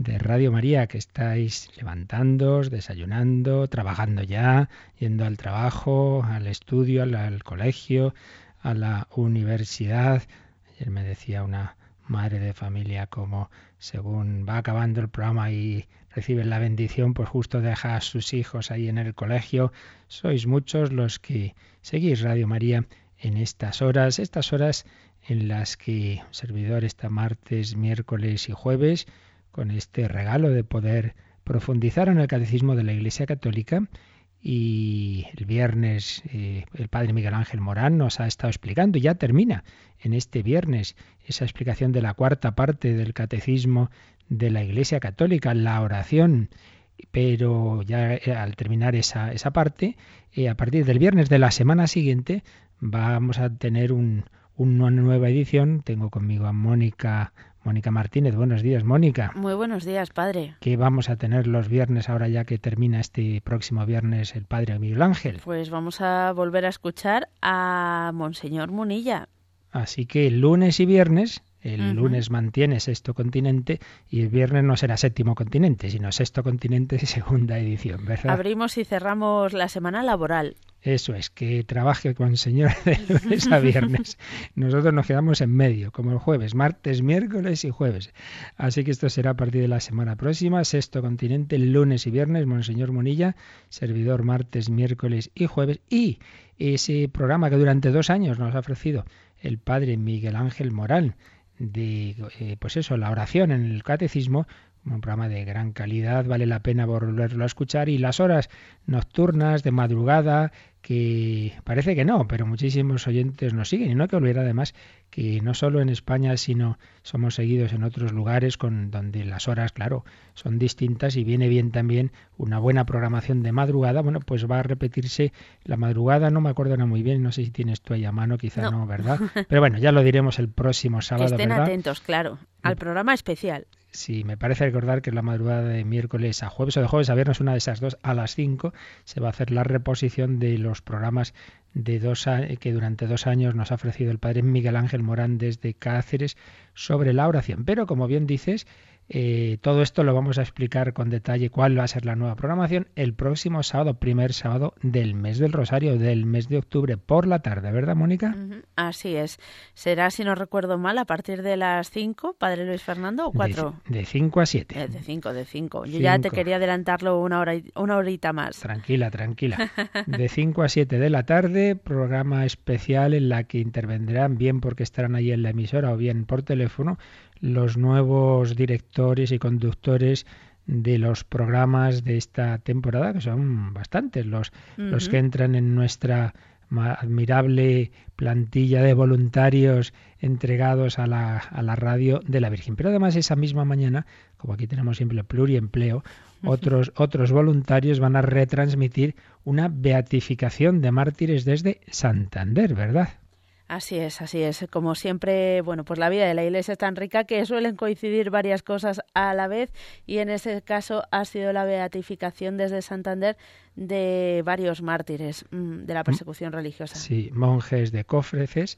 de Radio María, que estáis levantándoos, desayunando, trabajando ya, yendo al trabajo, al estudio, al, colegio, a la universidad. Ayer me decía una madre de familia como según va acabando el programa y reciben la bendición, pues justo deja a sus hijos ahí en el colegio. Sois muchos los que seguís Radio María en estas horas, estas horas en las que un servidor está martes, miércoles y jueves con este regalo de poder profundizar en el catecismo de la Iglesia Católica. Y el viernes eh, el padre Miguel Ángel Morán nos ha estado explicando, ya termina en este viernes esa explicación de la cuarta parte del catecismo de la Iglesia Católica, la oración. Pero ya eh, al terminar esa, esa parte, eh, a partir del viernes de la semana siguiente, vamos a tener un, una nueva edición. Tengo conmigo a Mónica Mónica Martínez, buenos días, Mónica. Muy buenos días, padre. ¿Qué vamos a tener los viernes ahora ya que termina este próximo viernes el padre Miguel Ángel? Pues vamos a volver a escuchar a Monseñor Munilla. Así que lunes y viernes el lunes mantiene sexto continente y el viernes no será séptimo continente, sino sexto continente y segunda edición, ¿verdad? Abrimos y cerramos la semana laboral. Eso es, que trabaje con el Señor de lunes a viernes. Nosotros nos quedamos en medio, como el jueves, martes, miércoles y jueves. Así que esto será a partir de la semana próxima, sexto continente, lunes y viernes, Monseñor Monilla, servidor martes, miércoles y jueves. Y ese programa que durante dos años nos ha ofrecido el padre Miguel Ángel Moral, de eh, pues eso, la oración en el catecismo, un programa de gran calidad, vale la pena volverlo a escuchar. Y las horas nocturnas de madrugada que parece que no, pero muchísimos oyentes nos siguen y no hay que olvidar además que no solo en España, sino somos seguidos en otros lugares con donde las horas, claro, son distintas y viene bien también una buena programación de madrugada. Bueno, pues va a repetirse la madrugada, no me acuerdo nada muy bien, no sé si tienes tú ahí a mano, quizá no, ¿verdad? Pero bueno, ya lo diremos el próximo sábado. Que estén atentos, claro, al programa especial. Sí, me parece recordar que la madrugada de miércoles a jueves o de jueves a viernes, una de esas dos, a las 5, se va a hacer la reposición de los programas de dos que durante dos años nos ha ofrecido el padre Miguel Ángel Morán desde Cáceres sobre la oración. Pero como bien dices, eh, todo esto lo vamos a explicar con detalle cuál va a ser la nueva programación el próximo sábado, primer sábado del mes del Rosario, del mes de octubre, por la tarde, ¿verdad, Mónica? Así es. Será, si no recuerdo mal, a partir de las 5, Padre Luis Fernando, o 4. De 5 a 7. Eh, de 5, de 5. Yo ya te quería adelantarlo una, hora, una horita más. Tranquila, tranquila. De 5 a 7 de la tarde, programa especial en la que intervendrán, bien porque estarán ahí en la emisora o bien por teléfono, los nuevos directores y conductores de los programas de esta temporada, que son bastantes los, los que entran en nuestra admirable plantilla de voluntarios entregados a la, a la radio de la Virgen. Pero además esa misma mañana, como aquí tenemos siempre pluriempleo, otros, otros voluntarios van a retransmitir una beatificación de mártires desde Santander, ¿verdad? Así es, así es. Como siempre, bueno, pues la vida de la Iglesia es tan rica que suelen coincidir varias cosas a la vez y en ese caso ha sido la beatificación desde Santander de varios mártires mm, de la persecución religiosa. Sí, monjes de Cofreces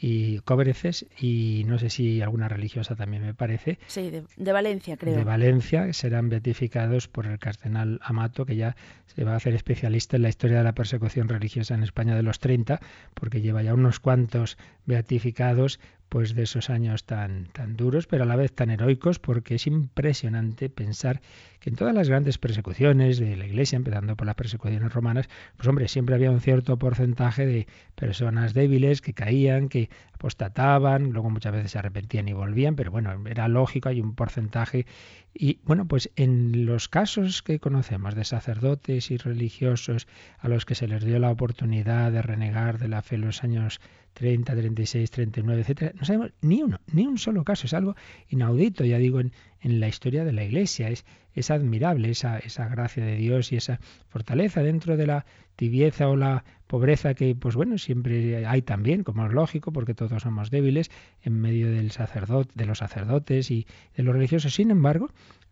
y Cobreces y no sé si alguna religiosa también me parece. Sí, de, Valencia creo. De Valencia, serán beatificados por el cardenal Amato, que ya se va a hacer especialista en la historia de la persecución religiosa en España de los 30, porque lleva ya unos cuantos beatificados pues de esos años tan, tan duros, pero a la vez tan heroicos, porque es impresionante pensar que en todas las grandes persecuciones de la Iglesia, empezando por las persecuciones romanas, pues hombre, siempre había un cierto porcentaje de personas débiles que caían, que apostataban, luego muchas veces se arrepentían y volvían, pero bueno, era lógico, hay un porcentaje. Y bueno, pues en los casos que conocemos de sacerdotes y religiosos a los que se les dio la oportunidad de renegar de la fe en los años 30, 36, 39, etcétera, no sabemos ni uno, ni un solo caso, es algo inaudito, ya digo, en, en la historia de la Iglesia. Es, admirable esa, esa gracia de Dios y esa fortaleza dentro de la tibieza o la pobreza que, pues bueno, siempre hay también, como es lógico, porque todos somos débiles, en medio del sacerdote, de los sacerdotes y de los religiosos. Sin embargo, em,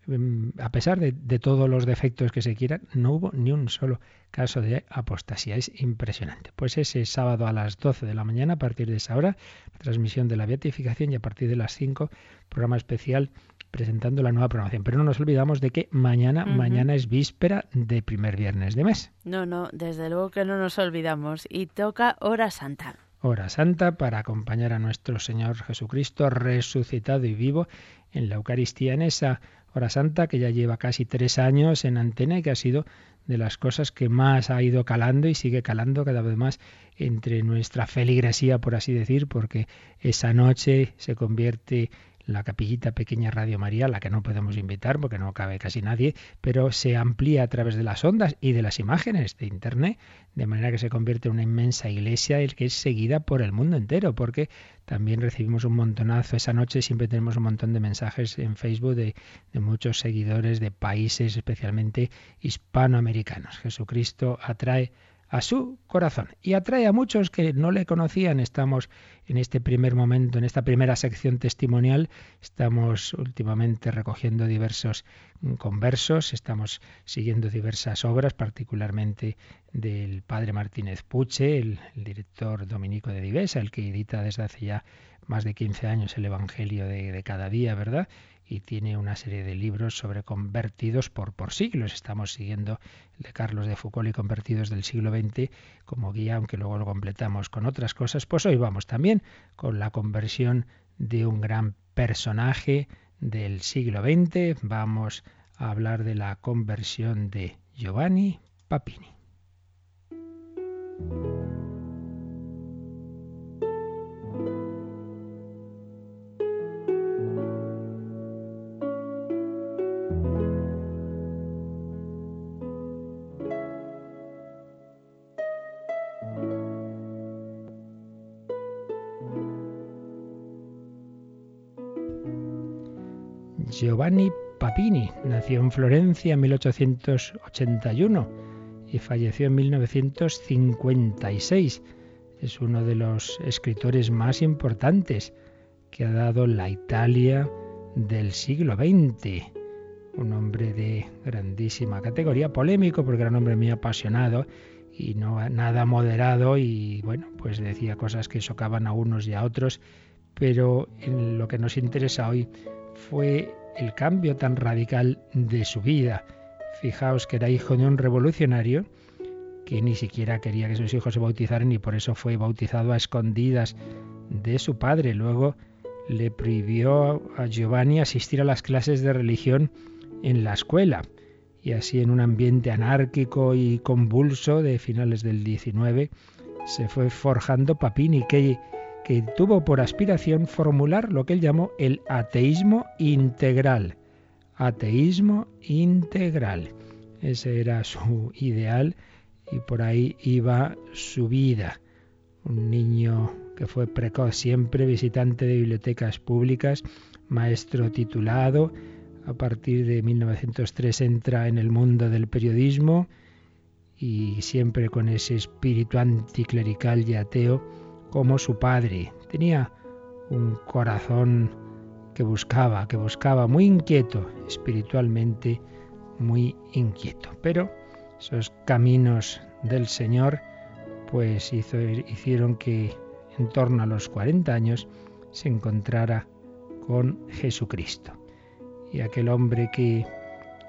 a pesar de, de, todos los defectos que se quieran, no hubo ni un solo caso de apostasía. Es impresionante. Pues ese sábado a las 12 de la mañana, a partir de esa hora, transmisión de la beatificación y a partir de las 5, programa especial presentando la nueva programación. Pero no nos olvidamos de que mañana, mañana es víspera de primer viernes de mes. No, no, desde luego que no nos olvidamos. Y toca hora santa. Hora santa para acompañar a nuestro Señor Jesucristo resucitado y vivo en la Eucaristía, en esa hora santa que ya lleva casi tres años en antena y que ha sido de las cosas que más ha ido calando y sigue calando cada vez más entre nuestra feligresía, por así decir, porque esa noche se convierte la capillita pequeña Radio María, la que no podemos invitar porque no cabe casi nadie, pero se amplía a través de las ondas y de las imágenes de Internet, de manera que se convierte en una inmensa iglesia que es seguida por el mundo entero, porque también recibimos un montonazo. Esa noche siempre tenemos un montón de mensajes en Facebook de, de muchos seguidores de países, especialmente hispanoamericanos. Jesucristo atrae a su corazón y atrae a muchos que no le conocían. Estamos en este primer momento, en esta primera sección testimonial, estamos últimamente recogiendo diversos conversos, estamos siguiendo diversas obras, particularmente del padre Martínez Puche, el, director dominico de Divesa, el que edita desde hace ya más de 15 años el Evangelio de cada día, ¿verdad? Y tiene una serie de libros sobre convertidos por, por siglos. Estamos siguiendo el de Carlos de Foucault y convertidos del siglo XX como guía, aunque luego lo completamos con otras cosas. Pues hoy vamos también con la conversión de un gran personaje del siglo XX. Vamos a hablar de la conversión de Giovanni Papini. Giovanni Papini nació en Florencia en 1881 y falleció en 1956. Es uno de los escritores más importantes que ha dado la Italia del siglo XX. Un hombre de grandísima categoría, polémico porque era un hombre muy apasionado y no nada moderado y bueno, pues decía cosas que chocaban a unos y a otros, pero en lo que nos interesa hoy fue el cambio tan radical de su vida. Fijaos que era hijo de un revolucionario que ni siquiera quería que sus hijos se bautizaran y por eso fue bautizado a escondidas de su padre. Luego le prohibió a Giovanni asistir a las clases de religión en la escuela. Y así en un ambiente anárquico y convulso de finales del 19 se fue forjando Papini, que que tuvo por aspiración formular lo que él llamó el ateísmo integral. Ateísmo integral. Ese era su ideal y por ahí iba su vida. Un niño que fue precoz siempre, visitante de bibliotecas públicas, maestro titulado. A partir de 1903 entra en el mundo del periodismo y siempre con ese espíritu anticlerical y ateo como su padre. Tenía un corazón que buscaba, que buscaba, muy inquieto, espiritualmente muy inquieto. Pero esos caminos del Señor pues hicieron que en torno a los 40 años se encontrara con Jesucristo. Y aquel hombre que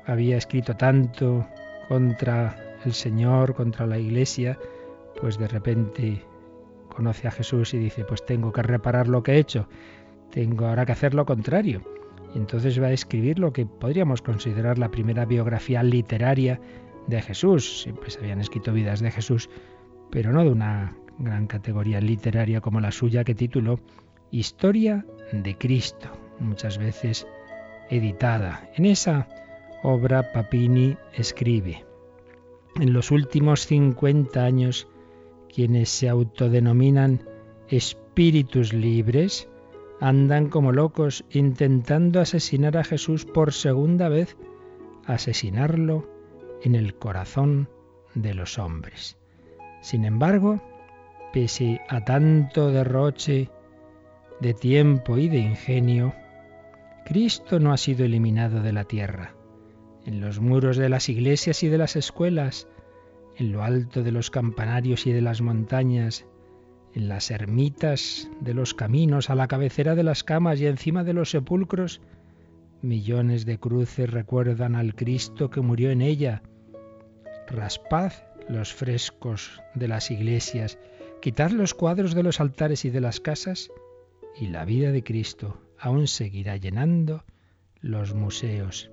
había escrito tanto contra el Señor, contra la Iglesia, pues de repente conoce a Jesús y dice, pues tengo que reparar lo que he hecho, tengo ahora que hacer lo contrario. Entonces va a escribir lo que podríamos considerar la primera biografía literaria de Jesús. Siempre se habían escrito vidas de Jesús, pero no de una gran categoría literaria como la suya que tituló Historia de Cristo, muchas veces editada. En esa obra Papini escribe, en los últimos 50 años quienes se autodenominan espíritus libres andan como locos intentando asesinar a Jesús por segunda vez, asesinarlo en el corazón de los hombres. Sin embargo, pese a tanto derroche de tiempo y de ingenio, Cristo no ha sido eliminado de la tierra. En los muros de las iglesias y de las escuelas, en lo alto de los campanarios y de las montañas, en las ermitas de los caminos, a la cabecera de las camas y encima de los sepulcros, millones de cruces recuerdan al Cristo que murió en ella. Raspad los frescos de las iglesias, quitad los cuadros de los altares y de las casas, y la vida de Cristo aún seguirá llenando los museos.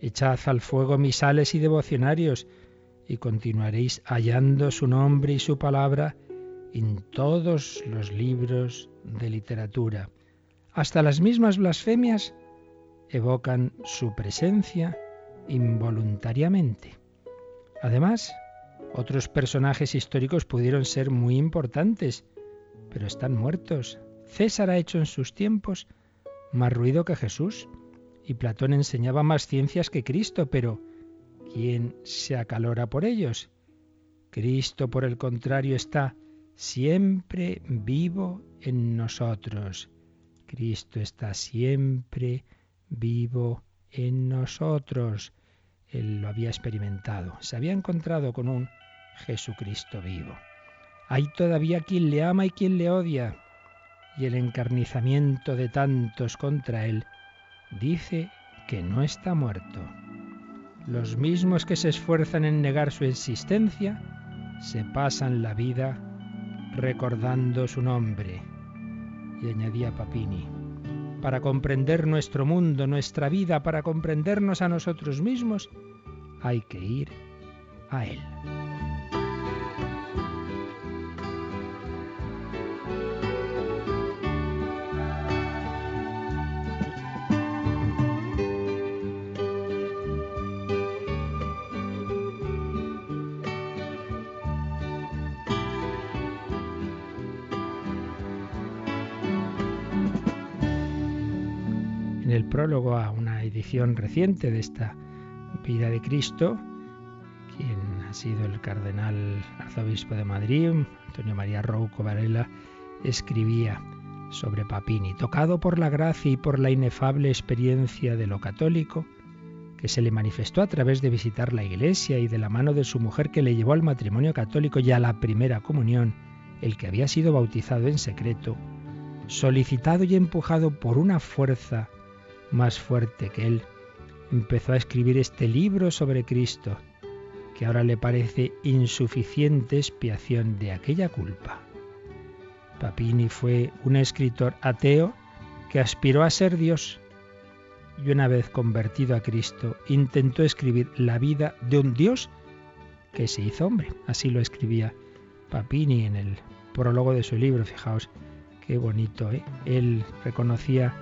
Echad al fuego misales y devocionarios, y continuaréis hallando su nombre y su palabra en todos los libros de literatura. Hasta las mismas blasfemias evocan su presencia involuntariamente. Además, otros personajes históricos pudieron ser muy importantes, pero están muertos. César ha hecho en sus tiempos más ruido que Jesús, y Platón enseñaba más ciencias que Cristo, pero ¿quién se acalora por ellos? Cristo, por el contrario, está siempre vivo en nosotros. Cristo está siempre vivo en nosotros. Él lo había experimentado. Se había encontrado con un Jesucristo vivo. Hay todavía quien le ama y quien le odia. Y el encarnizamiento de tantos contra él dice que no está muerto. Los mismos que se esfuerzan en negar su existencia se pasan la vida recordando su nombre. Y añadía Papini, para comprender nuestro mundo, nuestra vida, para comprendernos a nosotros mismos, hay que ir a Él. Prólogo a una edición reciente de esta vida de Cristo, quien ha sido el cardenal arzobispo de Madrid, Antonio María Rouco Varela, escribía sobre Papini, tocado por la gracia y por la inefable experiencia de lo católico, que se le manifestó a través de visitar la iglesia y de la mano de su mujer que le llevó al matrimonio católico y a la primera comunión, el que había sido bautizado en secreto, solicitado y empujado por una fuerza más fuerte que él, empezó a escribir este libro sobre Cristo, que ahora le parece insuficiente expiación de aquella culpa. Papini fue un escritor ateo que aspiró a ser Dios y una vez convertido a Cristo intentó escribir la vida de un Dios que se hizo hombre. Así lo escribía Papini en el prólogo de su libro. Fijaos qué bonito. ¿eh? Él reconocía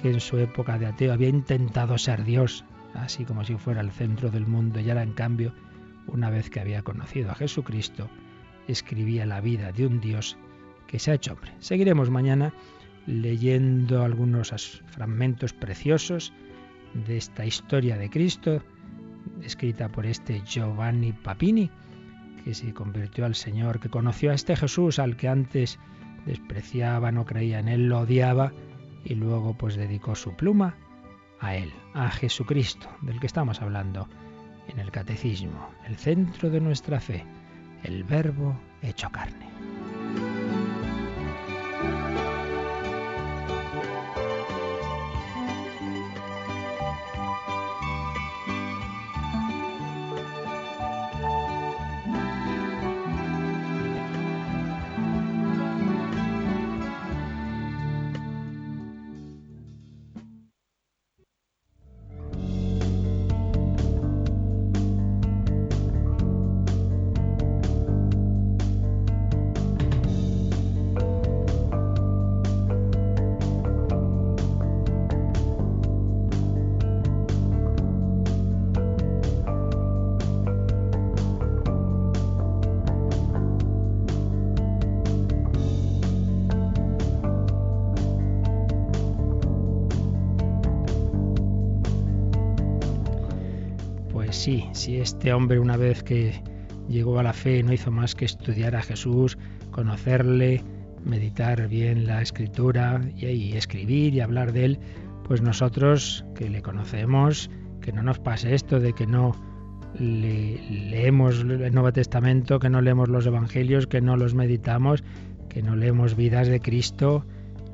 que en su época de ateo había intentado ser Dios, así como si fuera el centro del mundo, y ahora en cambio, una vez que había conocido a Jesucristo, escribía la vida de un Dios que se ha hecho hombre. Seguiremos mañana leyendo algunos fragmentos preciosos de esta historia de Cristo, escrita por este Giovanni Papini, que se convirtió al Señor, que conoció a este Jesús al que antes despreciaba, no creía en él, lo odiaba, y luego pues dedicó su pluma a él, a Jesucristo, del que estamos hablando en el catecismo, el centro de nuestra fe, el verbo hecho carne. Si este hombre una vez que llegó a la fe no hizo más que estudiar a Jesús, conocerle, meditar bien la escritura y, escribir y hablar de él, pues nosotros que le conocemos, que no nos pase esto de que no leemos el Nuevo Testamento, que no leemos los Evangelios, que no los meditamos, que no leemos vidas de Cristo.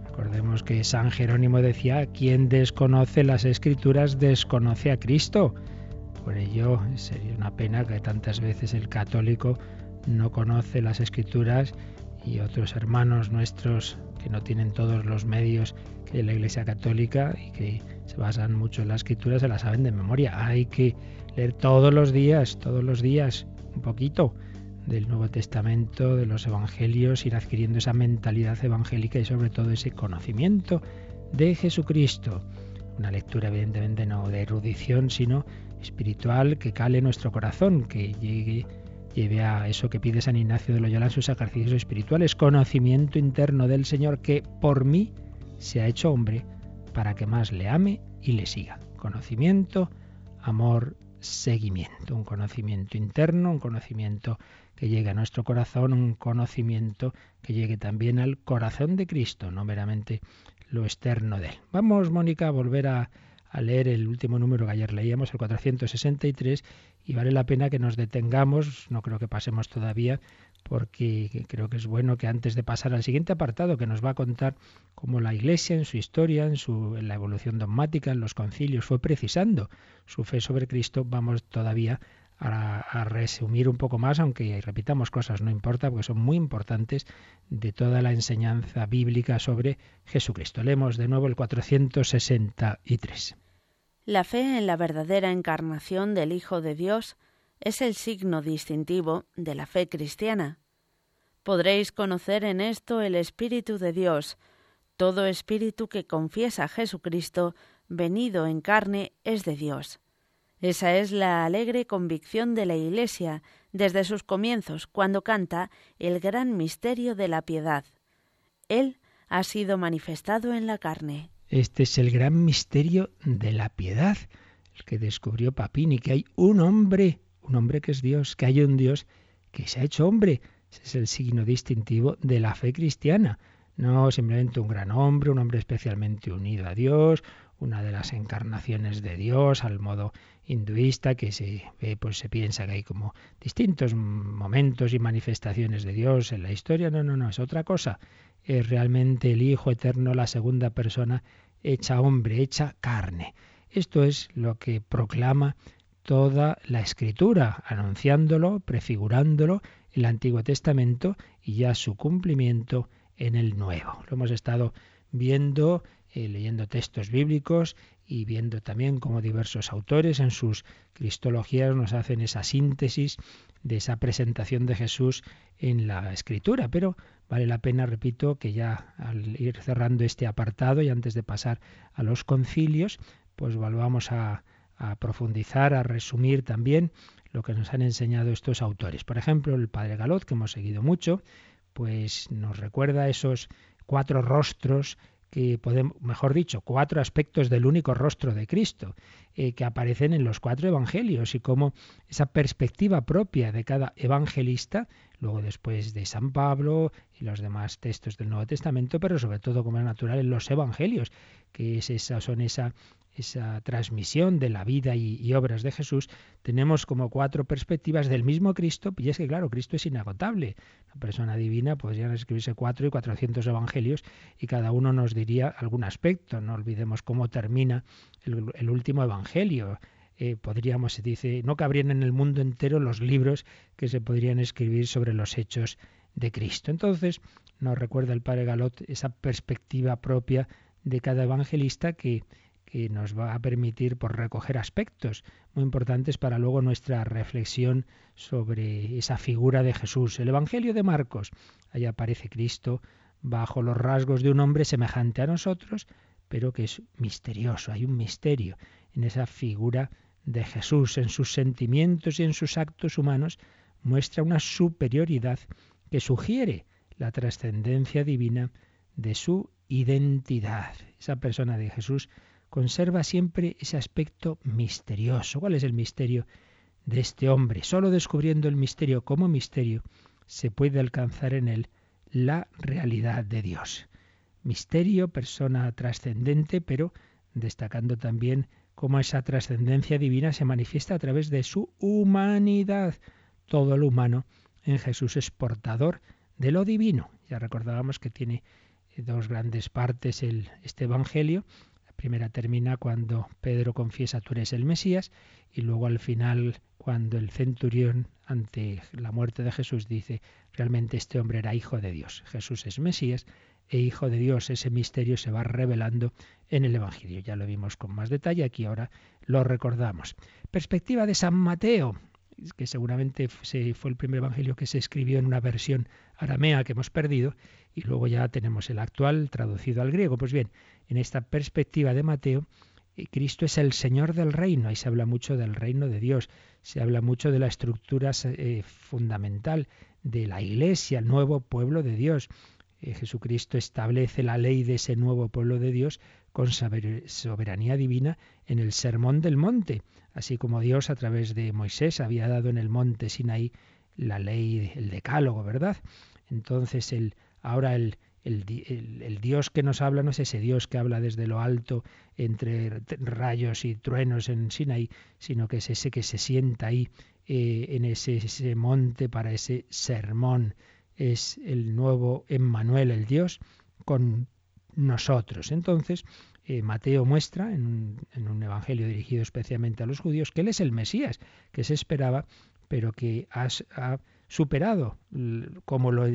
Recordemos que San Jerónimo decía, quien desconoce las escrituras desconoce a Cristo. Por ello sería una pena que tantas veces el católico no conoce las escrituras y otros hermanos nuestros que no tienen todos los medios que la Iglesia Católica y que se basan mucho en la escritura se la saben de memoria. Hay que leer todos los días, todos los días, un poquito del Nuevo Testamento, de los Evangelios, ir adquiriendo esa mentalidad evangélica y sobre todo ese conocimiento de Jesucristo. Una lectura evidentemente no de erudición, sino espiritual que cale nuestro corazón, que llegue lleve a eso que pide San Ignacio de Loyola en sus ejercicios espirituales, conocimiento interno del Señor que por mí se ha hecho hombre para que más le ame y le siga. Conocimiento, amor, seguimiento, un conocimiento interno, un conocimiento que llegue a nuestro corazón, un conocimiento que llegue también al corazón de Cristo, no meramente lo externo de él. Vamos, Mónica, a volver a, a leer el último número que ayer leíamos, el 463, y vale la pena que nos detengamos, no creo que pasemos todavía, porque creo que es bueno que antes de pasar al siguiente apartado, que nos va a contar cómo la Iglesia en su historia, en, su, en la evolución dogmática, en los concilios, fue precisando su fe sobre Cristo, vamos todavía a, resumir un poco más, aunque repitamos cosas, no importa, porque son muy importantes de toda la enseñanza bíblica sobre Jesucristo. Leemos de nuevo el 463. La fe en la verdadera encarnación del Hijo de Dios es el signo distintivo de la fe cristiana. Podréis conocer en esto el Espíritu de Dios. Todo espíritu que confiesa a Jesucristo venido en carne es de Dios. Esa es la alegre convicción de la Iglesia desde sus comienzos, cuando canta el gran misterio de la piedad. Él ha sido manifestado en la carne. Este es el gran misterio de la piedad, el que descubrió Papini, que hay un hombre, un hombre que es Dios, que hay un Dios que se ha hecho hombre. Ese es el signo distintivo de la fe cristiana. No simplemente un gran hombre, un hombre especialmente unido a Dios, una de las encarnaciones de Dios al modo hinduista que se ve, pues se piensa que hay como distintos momentos y manifestaciones de Dios en la historia. No, no, no, es otra cosa. Es realmente el Hijo Eterno, la segunda persona hecha hombre, hecha carne. Esto es lo que proclama toda la escritura, anunciándolo, prefigurándolo en el Antiguo Testamento y ya su cumplimiento en el Nuevo. Lo hemos estado viendo, eh, leyendo textos bíblicos y viendo también cómo diversos autores en sus cristologías nos hacen esa síntesis de esa presentación de Jesús en la escritura. Pero Vale la pena, repito, que ya al ir cerrando este apartado y antes de pasar a los concilios, pues volvamos a, a profundizar, a resumir también lo que nos han enseñado estos autores. Por ejemplo, el padre Galot, que hemos seguido mucho, pues nos recuerda esos cuatro rostros que podemos, mejor dicho, cuatro aspectos del único rostro de Cristo eh, que aparecen en los cuatro evangelios y cómo esa perspectiva propia de cada evangelista, luego después de San Pablo y los demás textos del Nuevo Testamento, pero sobre todo como es natural en los evangelios, que es esa, son esa esa transmisión de la vida y, obras de Jesús, tenemos como cuatro perspectivas del mismo Cristo, y es que claro, Cristo es inagotable. La persona divina podrían escribirse cuatro y cuatrocientos evangelios y cada uno nos diría algún aspecto. No olvidemos cómo termina el, último evangelio. Eh, podríamos, se dice, no cabrían en el mundo entero los libros que se podrían escribir sobre los hechos de Cristo. Entonces, nos recuerda el padre Galot esa perspectiva propia de cada evangelista que, que nos va a permitir por recoger aspectos muy importantes para luego nuestra reflexión sobre esa figura de Jesús. El Evangelio de Marcos, ahí aparece Cristo bajo los rasgos de un hombre semejante a nosotros, pero que es misterioso, hay un misterio en esa figura de Jesús, en sus sentimientos y en sus actos humanos, muestra una superioridad que sugiere la trascendencia divina de su identidad. Esa persona de Jesús conserva siempre ese aspecto misterioso. ¿Cuál es el misterio de este hombre. Solo descubriendo el misterio como misterio se puede alcanzar en él la realidad de Dios. Misterio, persona trascendente, pero destacando también cómo esa trascendencia divina se manifiesta a través de su humanidad. Todo lo humano en Jesús es portador de lo divino. Ya recordábamos que tiene dos grandes partes el, este Evangelio. Primera termina cuando Pedro confiesa tú eres el Mesías y luego al final cuando el centurión ante la muerte de Jesús dice realmente este hombre era hijo de Dios. Jesús es Mesías e hijo de Dios. Ese misterio se va revelando en el Evangelio. Ya lo vimos con más detalle, aquí ahora lo recordamos. Perspectiva de San Mateo que seguramente fue el primer evangelio que se escribió en una versión aramea que hemos perdido, y luego ya tenemos el actual traducido al griego. Pues bien, en esta perspectiva de Mateo, eh, Cristo es el Señor del reino, y se habla mucho del reino de Dios, se habla mucho de la estructura eh, fundamental de la Iglesia, el nuevo pueblo de Dios. Eh, Jesucristo establece la ley de ese nuevo pueblo de Dios con soberanía divina en el Sermón del Monte, así como Dios a través de Moisés había dado en el monte Sinaí la ley, el decálogo, ¿verdad? Entonces el, ahora el, el, Dios que nos habla no es ese Dios que habla desde lo alto entre rayos y truenos en Sinaí, sino que es ese que se sienta ahí eh, en ese, ese, monte para ese sermón. Es el nuevo Emmanuel, el Dios, con nosotros. Entonces, eh, Mateo muestra en un, evangelio dirigido especialmente a los judíos que Él es el Mesías, que se esperaba, pero que ha, superado como lo,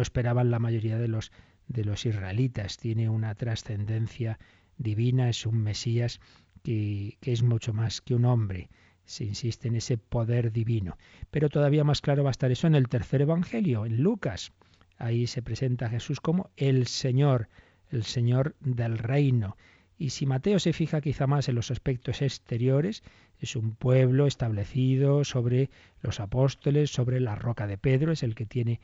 esperaban la mayoría de los, de los israelitas. Tiene una trascendencia divina, es un Mesías que, que es mucho más que un hombre se insiste en ese poder divino. Pero todavía más claro va a estar eso en el tercer Evangelio, en Lucas. Ahí se presenta a Jesús como el Señor, el Señor del reino. Y si Mateo se fija quizá más en los aspectos exteriores, es un pueblo establecido sobre los apóstoles, sobre la roca de Pedro, es el que tiene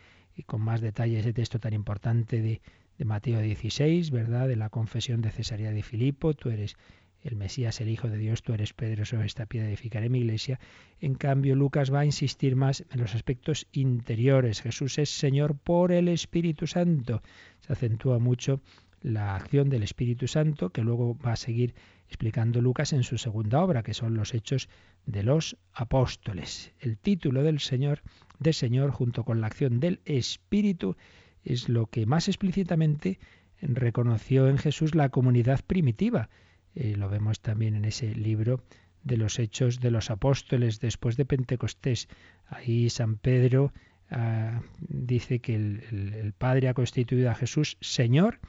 con más detalle ese texto tan importante de, de Mateo 16, ¿verdad? De la confesión de Cesarea de Filipo, tú eres el Mesías, el Hijo de Dios, tú eres Pedro, sobre esta piedra edificaré mi iglesia. En cambio, Lucas va a insistir más en los aspectos interiores. Jesús es Señor por el Espíritu Santo. Se acentúa mucho la acción del Espíritu Santo, que luego va a seguir explicando Lucas en su segunda obra, que son los hechos de los apóstoles. El título del Señor, de Señor, junto con la acción del Espíritu, es lo que más explícitamente reconoció en Jesús la comunidad primitiva. Eh, lo vemos también en ese libro de los hechos de los apóstoles después de Pentecostés. Ahí San Pedro ah, dice que el Padre ha constituido a Jesús Señor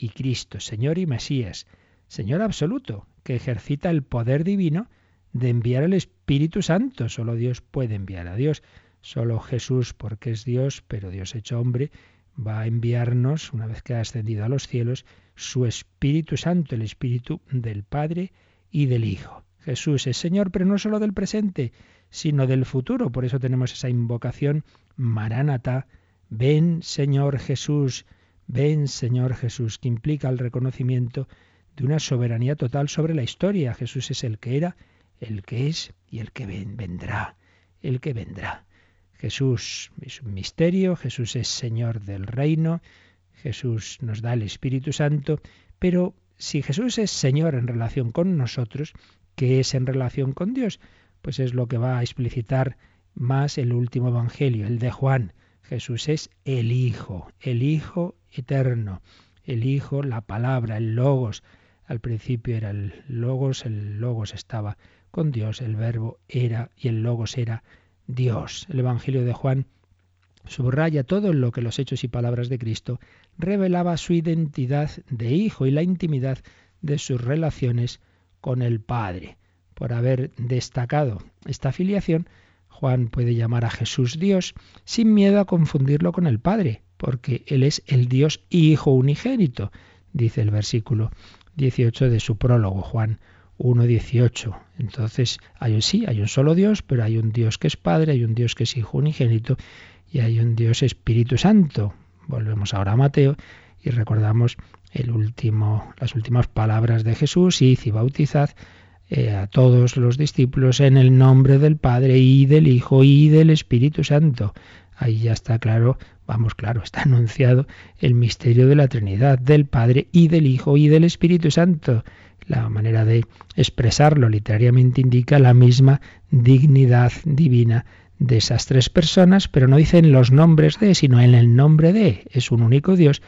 y Cristo, Señor y Mesías, Señor absoluto, que ejercita el poder divino de enviar el Espíritu Santo. Solo Dios puede enviar a Dios. Solo Jesús, porque es Dios, pero Dios hecho hombre, va a enviarnos, una vez que ha ascendido a los cielos, su Espíritu Santo, el Espíritu del Padre y del Hijo. Jesús es Señor, pero no solo del presente, sino del futuro. Por eso tenemos esa invocación, Maránata, ven Señor Jesús, Ven, Señor Jesús, que implica el reconocimiento de una soberanía total sobre la historia. Jesús es el que era, el que es y el que vendrá, el que vendrá. Jesús es un misterio, Jesús es Señor del reino, Jesús nos da el Espíritu Santo, pero si Jesús es Señor en relación con nosotros, ¿qué es en relación con Dios? Pues es lo que va a explicitar más el último Evangelio, el de Juan. Jesús es el Hijo, el Hijo eterno, el Hijo, la palabra, el Logos. Al principio era el Logos, el Logos estaba con Dios, el Verbo era y el Logos era Dios. El Evangelio de Juan subraya todo lo que los hechos y palabras de Cristo revelaba su identidad de Hijo y la intimidad de sus relaciones con el Padre. Por haber destacado esta filiación, Juan puede llamar a Jesús Dios sin miedo a confundirlo con el Padre, porque Él es el Dios Hijo unigénito, dice el versículo 18 de su prólogo, Juan 1.18. Entonces, hay sí, hay un solo Dios, pero hay un Dios que es Padre, hay un Dios que es Hijo unigénito y hay un Dios Espíritu Santo. Volvemos ahora a Mateo y recordamos el último, las últimas palabras de Jesús, id y bautizad eh, a todos los discípulos en el nombre del Padre y del Hijo y del Espíritu Santo. Ahí ya está claro, vamos claro, está anunciado el misterio de la Trinidad, del Padre y del Hijo y del Espíritu Santo. La manera de expresarlo literariamente indica la misma dignidad divina de esas tres personas, pero no dicen los nombres de, sino en el nombre de. Es un único Dios,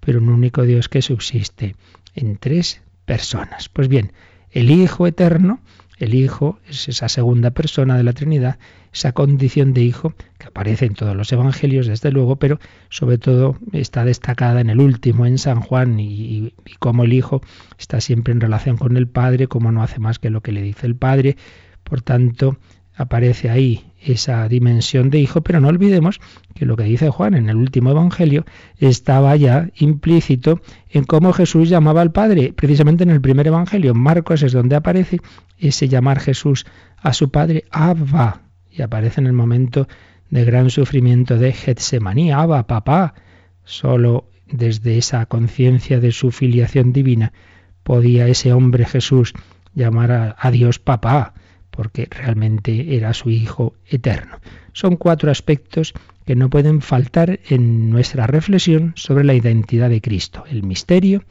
pero un único Dios que subsiste en tres personas. Pues bien, el Hijo eterno, el Hijo es esa segunda persona de la Trinidad, esa condición de Hijo que aparece en todos los Evangelios, desde luego, pero sobre todo está destacada en el último, en San Juan, y, y cómo el Hijo está siempre en relación con el Padre, cómo no hace más que lo que le dice el Padre. Por tanto, aparece ahí esa dimensión de hijo, pero no olvidemos que lo que dice Juan en el último Evangelio estaba ya implícito en cómo Jesús llamaba al Padre. Precisamente en el primer Evangelio, Marcos es donde aparece ese llamar Jesús a su Padre, Abba, y aparece en el momento de gran sufrimiento de Getsemaní, Abba, papá. Solo desde esa conciencia de su filiación divina podía ese hombre Jesús llamar a, a Dios papá porque realmente era su Hijo eterno. Son cuatro aspectos que no pueden faltar en nuestra reflexión sobre la identidad de Cristo. El misterio,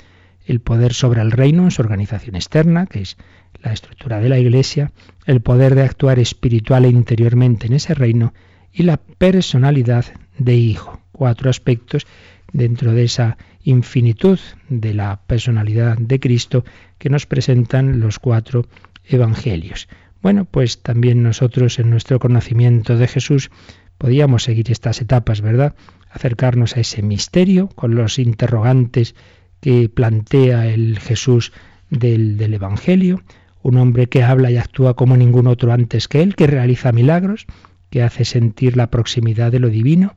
el poder sobre el reino en su organización externa, que es la estructura de la Iglesia, el poder de actuar espiritual e interiormente en ese reino y la personalidad de Hijo. Cuatro aspectos dentro de esa infinitud de la personalidad de Cristo que nos presentan los cuatro evangelios. Bueno, pues también nosotros en nuestro conocimiento de Jesús podíamos seguir estas etapas, ¿verdad? Acercarnos a ese misterio con los interrogantes que plantea el Jesús del, del Evangelio, un hombre que habla y actúa como ningún otro antes que él, que realiza milagros, que hace sentir la proximidad de lo divino.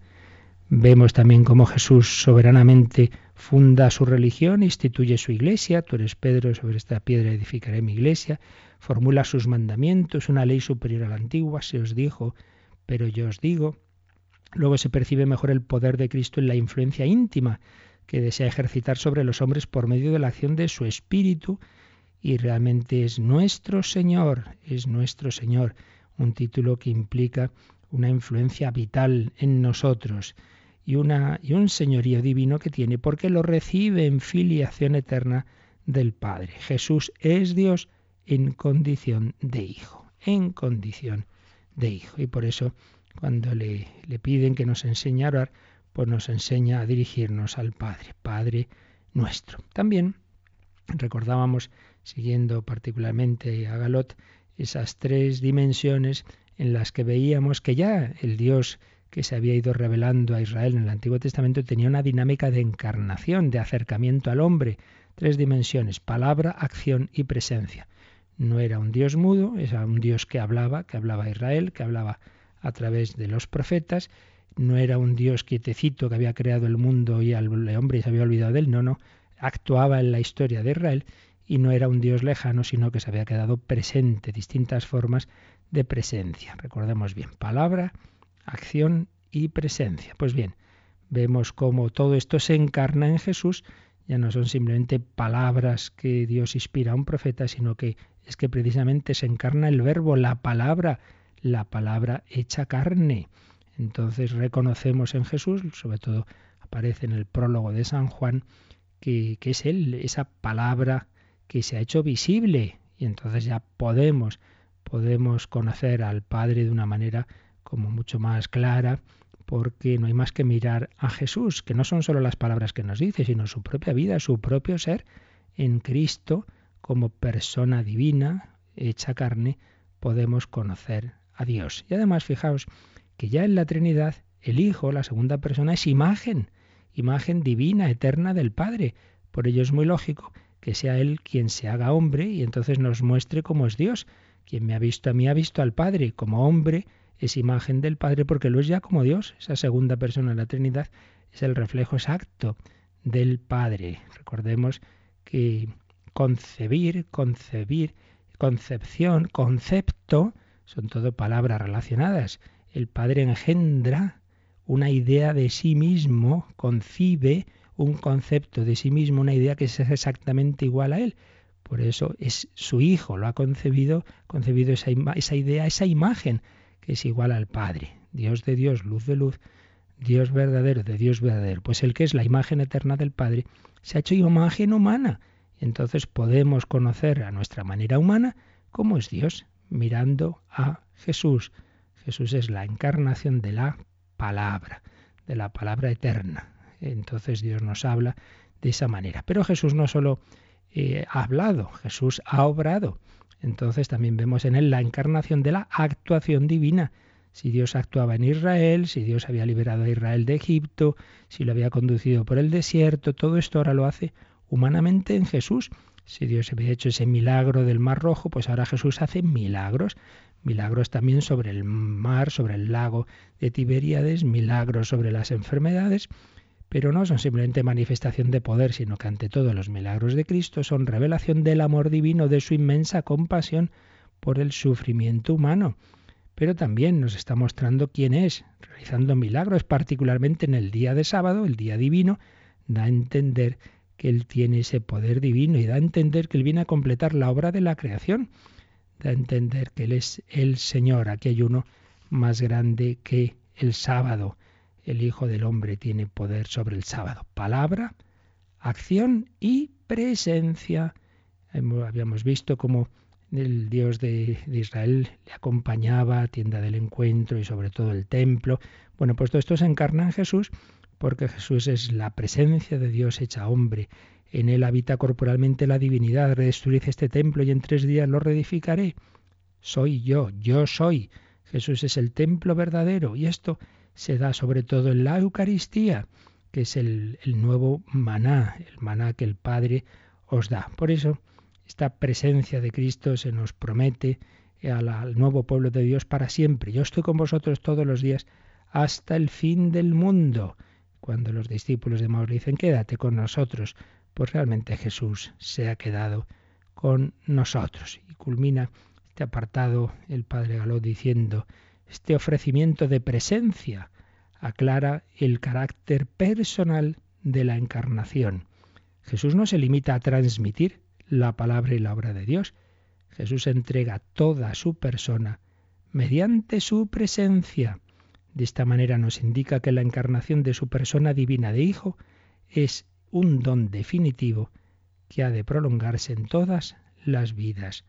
Vemos también cómo Jesús soberanamente funda su religión, instituye su iglesia, tú eres Pedro, sobre esta piedra edificaré mi iglesia, formula sus mandamientos, una ley superior a la antigua, se os dijo, pero yo os digo. Luego se percibe mejor el poder de Cristo en la influencia íntima que desea ejercitar sobre los hombres por medio de la acción de su espíritu y realmente es nuestro Señor, es nuestro Señor, un título que implica una influencia vital en nosotros y, una, y un señorío divino que tiene porque lo recibe en filiación eterna del Padre. Jesús es Dios en condición de hijo, en condición de hijo. Y por eso cuando le, le piden que nos enseñe a orar, pues nos enseña a dirigirnos al Padre, Padre nuestro. También recordábamos, siguiendo particularmente a Galot, esas tres dimensiones en las que veíamos que ya el Dios que se había ido revelando a Israel en el Antiguo Testamento tenía una dinámica de encarnación, de acercamiento al hombre, tres dimensiones, palabra, acción y presencia. No era un Dios mudo, era un Dios que hablaba, que hablaba a Israel, que hablaba a través de los profetas, no era un Dios quietecito que había creado el mundo y al hombre y se había olvidado de él, no, no, actuaba en la historia de Israel y no era un Dios lejano, sino que se había quedado presente, distintas formas de presencia. Recordemos bien, palabra, acción y presencia. Pues bien, vemos cómo todo esto se encarna en Jesús, ya no son simplemente palabras que Dios inspira a un profeta, sino que es que precisamente se encarna el verbo, la palabra, la palabra hecha carne. Entonces reconocemos en Jesús, sobre todo aparece en el prólogo de San Juan, que, que es Él, esa palabra que se ha hecho visible. Y entonces ya podemos, podemos conocer al Padre de una manera como mucho más clara, porque no hay más que mirar a Jesús, que no son solo las palabras que nos dice, sino su propia vida, su propio ser en Cristo, como persona divina, hecha carne, podemos conocer a Dios. Y además, fijaos que ya en la Trinidad, el Hijo, la segunda persona, es imagen, imagen divina, eterna del Padre. Por ello es muy lógico que sea Él quien se haga hombre y entonces nos muestre cómo es Dios. Quien me ha visto a mí ha visto al Padre. Como hombre es imagen del Padre porque lo es ya como Dios. Esa segunda persona de la Trinidad es el reflejo exacto del Padre. Recordemos que concebir, concebir, concepción, concepto, son todo palabras relacionadas. El Padre engendra una idea de sí mismo, concibe un concepto de sí mismo, una idea que es exactamente igual a Él. Por eso es su Hijo, lo ha concebido, concebido esa, esa idea, esa imagen que es igual al Padre. Dios de Dios, luz de luz, Dios verdadero de Dios verdadero. Pues el que es la imagen eterna del Padre se ha hecho imagen humana. Entonces podemos conocer a nuestra manera humana cómo es Dios, mirando a Jesús. Jesús es la encarnación de la palabra, de la palabra eterna. Entonces Dios nos habla de esa manera. Pero Jesús no solo eh, ha hablado, Jesús ha obrado. Entonces también vemos en él la encarnación de la actuación divina. Si Dios actuaba en Israel, si Dios había liberado a Israel de Egipto, si lo había conducido por el desierto, todo esto ahora lo hace humanamente en Jesús. Si Dios había hecho ese milagro del Mar Rojo, pues ahora Jesús hace milagros. Milagros también sobre el mar, sobre el lago de Tiberíades, milagros sobre las enfermedades, pero no son simplemente manifestación de poder, sino que ante todo los milagros de Cristo son revelación del amor divino, de su inmensa compasión por el sufrimiento humano. Pero también nos está mostrando quién es, realizando milagros, particularmente en el día de sábado, el día divino, da a entender que Él tiene ese poder divino y da a entender que Él viene a completar la obra de la creación, da a entender que Él es el Señor. Aquí hay uno más grande que el sábado el Hijo del Hombre tiene poder sobre el sábado. Palabra, acción y presencia. Habíamos visto cómo el Dios de, Israel le acompañaba, tienda del encuentro y sobre todo el templo. Bueno, pues todo esto se encarna en Jesús porque Jesús es la presencia de Dios hecha hombre. En él habita corporalmente la divinidad. Redestruid este templo y en tres días lo reedificaré. Soy yo, yo soy. Jesús es el templo verdadero y esto se da sobre todo en la Eucaristía, que es el, nuevo maná, el maná que el Padre os da. Por eso, esta presencia de Cristo se nos promete al nuevo pueblo de Dios para siempre. Yo estoy con vosotros todos los días hasta el fin del mundo. Cuando los discípulos de Maús dicen, quédate con nosotros, pues realmente Jesús se ha quedado con nosotros. Y culmina este apartado el Padre Galó diciendo, este ofrecimiento de presencia aclara el carácter personal de la encarnación. Jesús no se limita a transmitir la palabra y la obra de Dios. Jesús entrega toda su persona mediante su presencia. De esta manera nos indica que la encarnación de su persona divina de Hijo es un don definitivo que ha de prolongarse en todas las vidas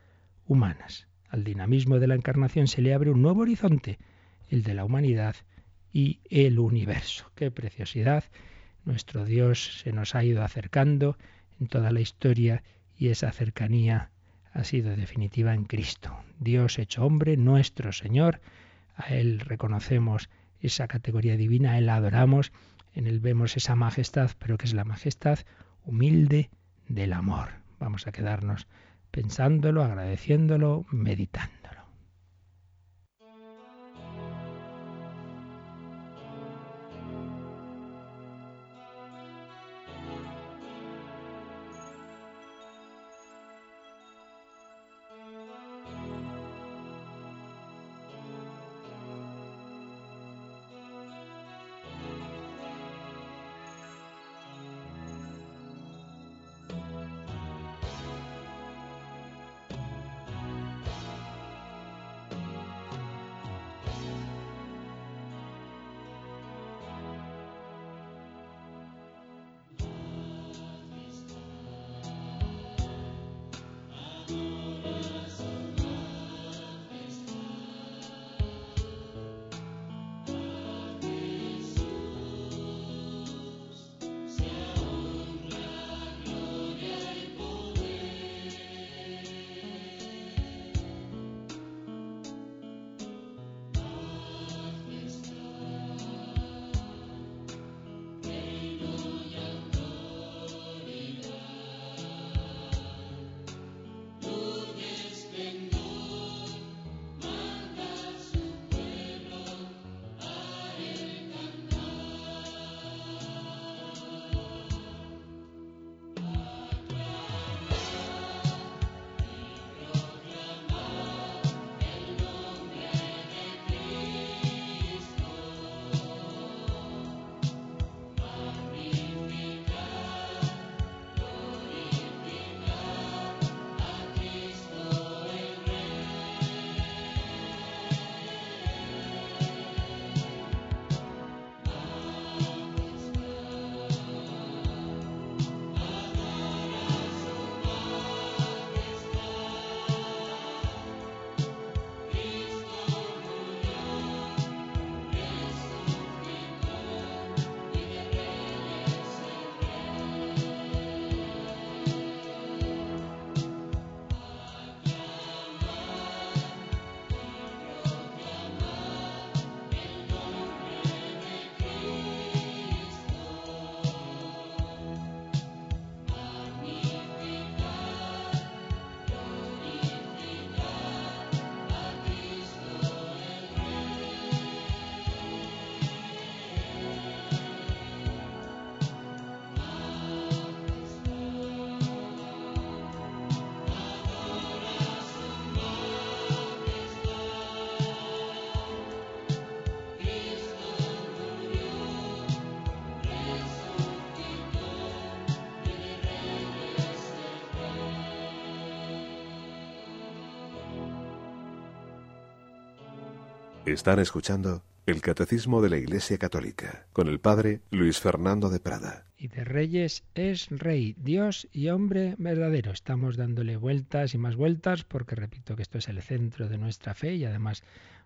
humanas. Al dinamismo de la encarnación se le abre un nuevo horizonte, el de la humanidad y el universo. Qué preciosidad. Nuestro Dios se nos ha ido acercando en toda la historia y esa cercanía ha sido definitiva en Cristo. Dios hecho hombre, nuestro Señor. A Él reconocemos esa categoría divina, a Él adoramos, en Él vemos esa majestad, pero que es la majestad humilde del amor. Vamos a quedarnos pensándolo, agradeciéndolo, meditándolo. Están escuchando el Catecismo de la Iglesia Católica con el Padre Luis Fernando de Prada. Y de reyes es rey, Dios y hombre verdadero. Estamos dándole vueltas y más vueltas porque repito que esto es el centro de nuestra fe y además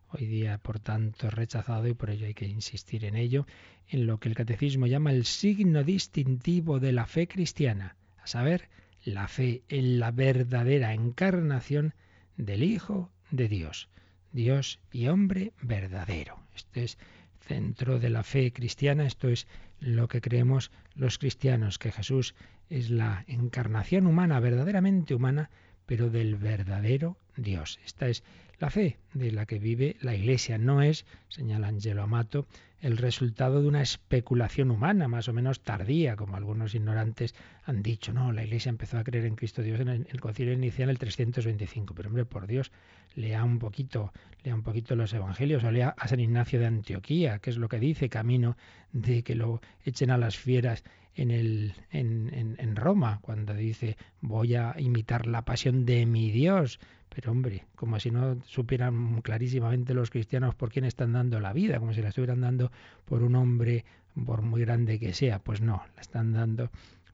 hoy día por tanto rechazado y por ello hay que insistir en ello, en lo que el catecismo llama el signo distintivo de la fe cristiana, a saber, la fe en la verdadera encarnación del Hijo de Dios. Dios y hombre verdadero. Este es centro de la fe cristiana, esto es lo que creemos los cristianos, que Jesús es la encarnación humana, verdaderamente humana, pero del verdadero Dios. Esta es la fe de la que vive la Iglesia. No es, señala Angelo Amato, el resultado de una especulación humana más o menos tardía, como algunos ignorantes han dicho. No, la Iglesia empezó a creer en Cristo Dios en el, concilio inicial el 325. Pero hombre, por Dios, lea un poquito, lea un poquito los evangelios, o lea a San Ignacio de Antioquía, que es lo que dice, camino de que lo echen a las fieras en, el, en, en Roma, cuando dice voy a imitar la pasión de mi Dios. Pero hombre, como si no supieran clarísimamente los cristianos por quién están dando la vida, como si la estuvieran dando por un hombre, por muy grande que sea. Pues no, la están dando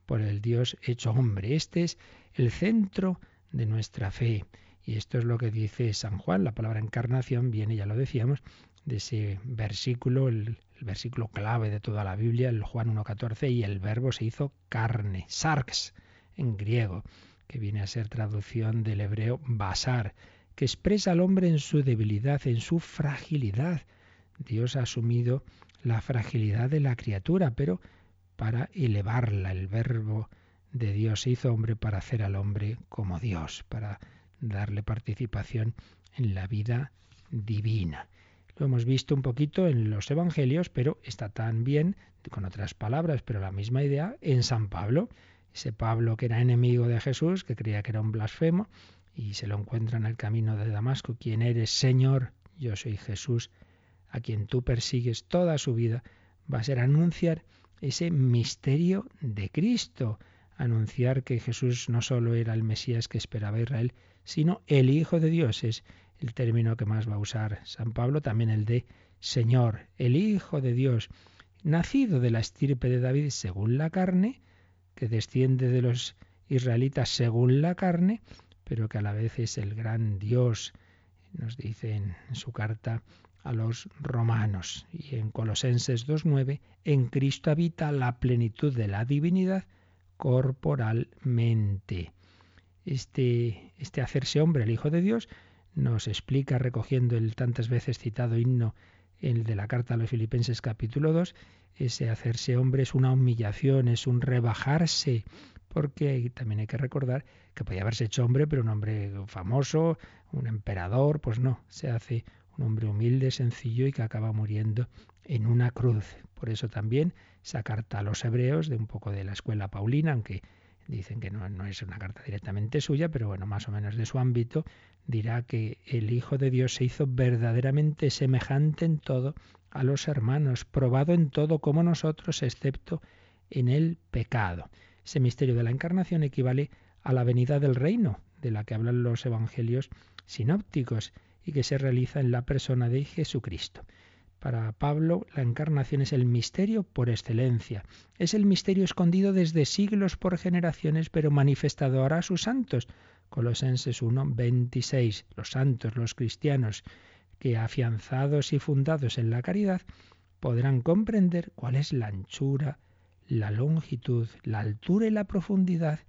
por el Dios hecho hombre. Este es el centro de nuestra fe. Y esto es lo que dice San Juan. La palabra encarnación viene, ya lo decíamos, de ese versículo, el, versículo clave de toda la Biblia, el Juan 1.14, y el verbo se hizo carne, sarx en griego que viene a ser traducción del hebreo basar, que expresa al hombre en su debilidad, en su fragilidad. Dios ha asumido la fragilidad de la criatura, pero para elevarla. El verbo de Dios se hizo hombre para hacer al hombre como Dios, para darle participación en la vida divina. Lo hemos visto un poquito en los evangelios, pero está también, con otras palabras, pero la misma idea, en San Pablo. Ese Pablo que era enemigo de Jesús, que creía que era un blasfemo, y se lo encuentra en el camino de Damasco. ¿Quién eres, Señor? Yo soy Jesús, a quien tú persigues toda su vida. Va a ser anunciar ese misterio de Cristo, anunciar que Jesús no solo era el Mesías que esperaba Israel, sino el Hijo de Dios. Es el término que más va a usar San Pablo, también el de Señor, el Hijo de Dios, nacido de la estirpe de David según la carne, que desciende de los israelitas según la carne, pero que a la vez es el gran Dios, nos dice en su carta a los romanos. Y en Colosenses 2.9, en Cristo habita la plenitud de la divinidad corporalmente. Este, este hacerse hombre, el Hijo de Dios, nos explica, recogiendo el tantas veces citado himno el de la carta a los Filipenses capítulo 2, ese hacerse hombre es una humillación, es un rebajarse, porque también hay que recordar que podía haberse hecho hombre, pero un hombre famoso, un emperador, pues no, se hace un hombre humilde, sencillo y que acaba muriendo en una cruz. Por eso también esa carta a los hebreos, de un poco de la escuela paulina, aunque dicen que no, no, es una carta directamente suya, pero bueno, más o menos de su ámbito, dirá que el Hijo de Dios se hizo verdaderamente semejante en todo a los hermanos, probado en todo como nosotros, excepto en el pecado. Ese misterio de la encarnación equivale a la venida del reino, de la que hablan los evangelios sinópticos, y que se realiza en la persona de Jesucristo. Para Pablo, la encarnación es el misterio por excelencia. Es el misterio escondido desde siglos por generaciones, pero manifestado ahora a sus santos. Colosenses 1, 26. Los santos, los cristianos, que afianzados y fundados en la caridad, podrán comprender cuál es la anchura, la longitud, la altura y la profundidad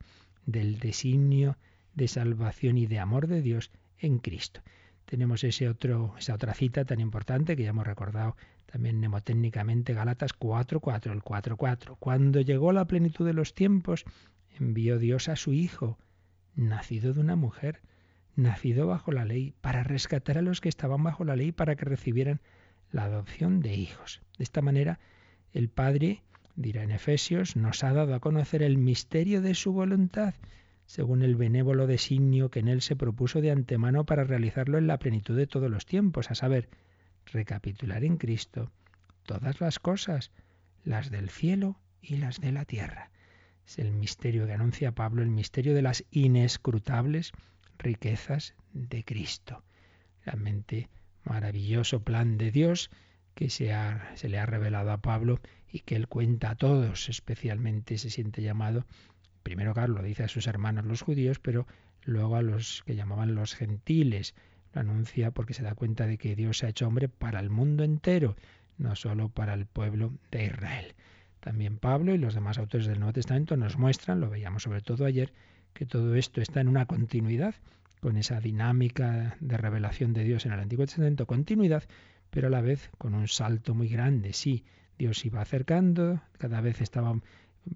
del designio de salvación y de amor de Dios en Cristo. Tenemos ese otro, esa otra cita tan importante que ya hemos recordado también mnemotécnicamente, Galatas 4.4, el 4.4. Cuando llegó la plenitud de los tiempos, envió Dios a su Hijo, nacido de una mujer, nacido bajo la ley, para rescatar a los que estaban bajo la ley, para que recibieran la adopción de hijos. De esta manera, el Padre, dirá en Efesios, nos ha dado a conocer el misterio de su voluntad, según el benévolo designio que en él se propuso de antemano para realizarlo en la plenitud de todos los tiempos, a saber, recapitular en Cristo todas las cosas, las del cielo y las de la tierra. Es el misterio que anuncia Pablo, el misterio de las inescrutables riquezas de Cristo. Realmente maravilloso plan de Dios que se, se le ha revelado a Pablo y que él cuenta a todos, especialmente se siente llamado, primero Carlos lo dice a sus hermanos los judíos, pero luego a los que llamaban los gentiles, lo anuncia porque se da cuenta de que Dios se ha hecho hombre para el mundo entero, no solo para el pueblo de Israel. También Pablo y los demás autores del Nuevo Testamento nos muestran, lo veíamos sobre todo ayer, que todo esto está en una continuidad con esa dinámica de revelación de Dios en el Antiguo Testamento, continuidad, pero a la vez con un salto muy grande. Sí, Dios iba acercando, cada vez estaba,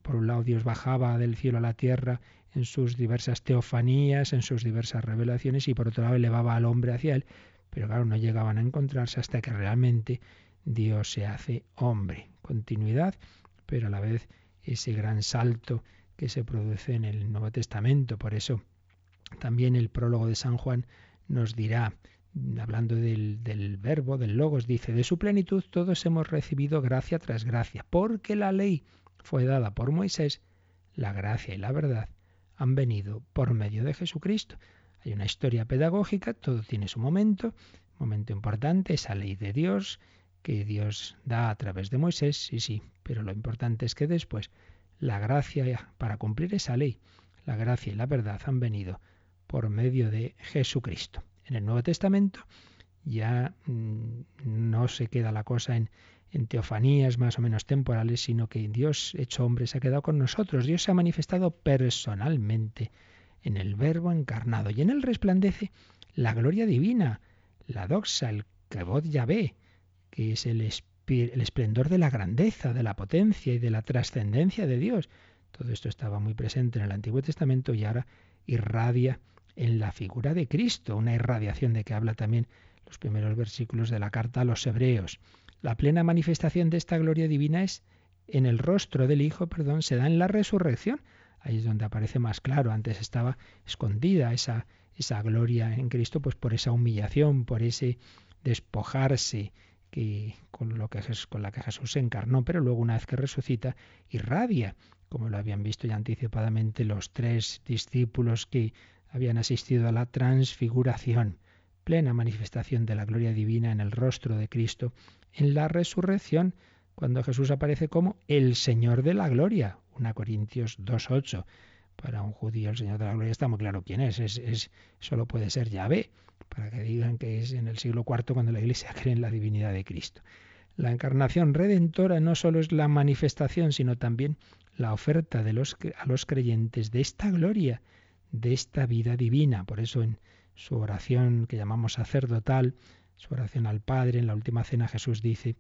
por un lado Dios bajaba del cielo a la tierra en sus diversas teofanías, en sus diversas revelaciones, y por otro lado elevaba al hombre hacia él, pero claro, no llegaban a encontrarse hasta que realmente Dios se hace hombre. Continuidad, pero a la vez ese gran salto que se produce en el Nuevo Testamento. Por eso también el prólogo de San Juan nos dirá, hablando del, del, verbo, del logos, dice, de su plenitud todos hemos recibido gracia tras gracia, porque la ley fue dada por Moisés, la gracia y la verdad han venido por medio de Jesucristo. Hay una historia pedagógica, todo tiene su momento, momento importante, esa ley de Dios que Dios da a través de Moisés, sí, sí, pero lo importante es que después la gracia para cumplir esa ley, la gracia y la verdad han venido por medio de Jesucristo. En el Nuevo Testamento ya mm, no se queda la cosa en, en teofanías más o menos temporales, sino que Dios hecho hombre se ha quedado con nosotros. Dios se ha manifestado personalmente en el Verbo encarnado y en él resplandece la gloria divina, la doxa, el ya ve, que es el, el esplendor de la grandeza, de la potencia y de la trascendencia de Dios. Todo esto estaba muy presente en el Antiguo Testamento y ahora irradia en la figura de Cristo, una irradiación de que habla también los primeros versículos de la carta a los hebreos. La plena manifestación de esta gloria divina es en el rostro del Hijo, perdón, se da en la resurrección. Ahí es donde aparece más claro. Antes estaba escondida esa, esa gloria en Cristo, pues por esa humillación, por ese despojarse que, con, lo que, con la que Jesús se encarnó, pero luego una vez que resucita, irradia, como lo habían visto ya anticipadamente los tres discípulos que habían asistido a la transfiguración, plena manifestación de la gloria divina en el rostro de Cristo, en la resurrección, cuando Jesús aparece como el Señor de la gloria, 1 Corintios 2.8. Para un judío el Señor de la gloria está muy claro quién es, es, solo puede ser Yahvé, para que digan que es en el siglo IV cuando la Iglesia cree en la divinidad de Cristo. La encarnación redentora no solo es la manifestación, sino también la oferta de los, a los creyentes de esta gloria, de esta vida divina. Por eso en su oración que llamamos sacerdotal, su oración al Padre, en la última cena Jesús dice,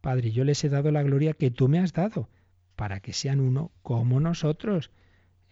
Padre, yo les he dado la gloria que tú me has dado, para que sean uno como nosotros.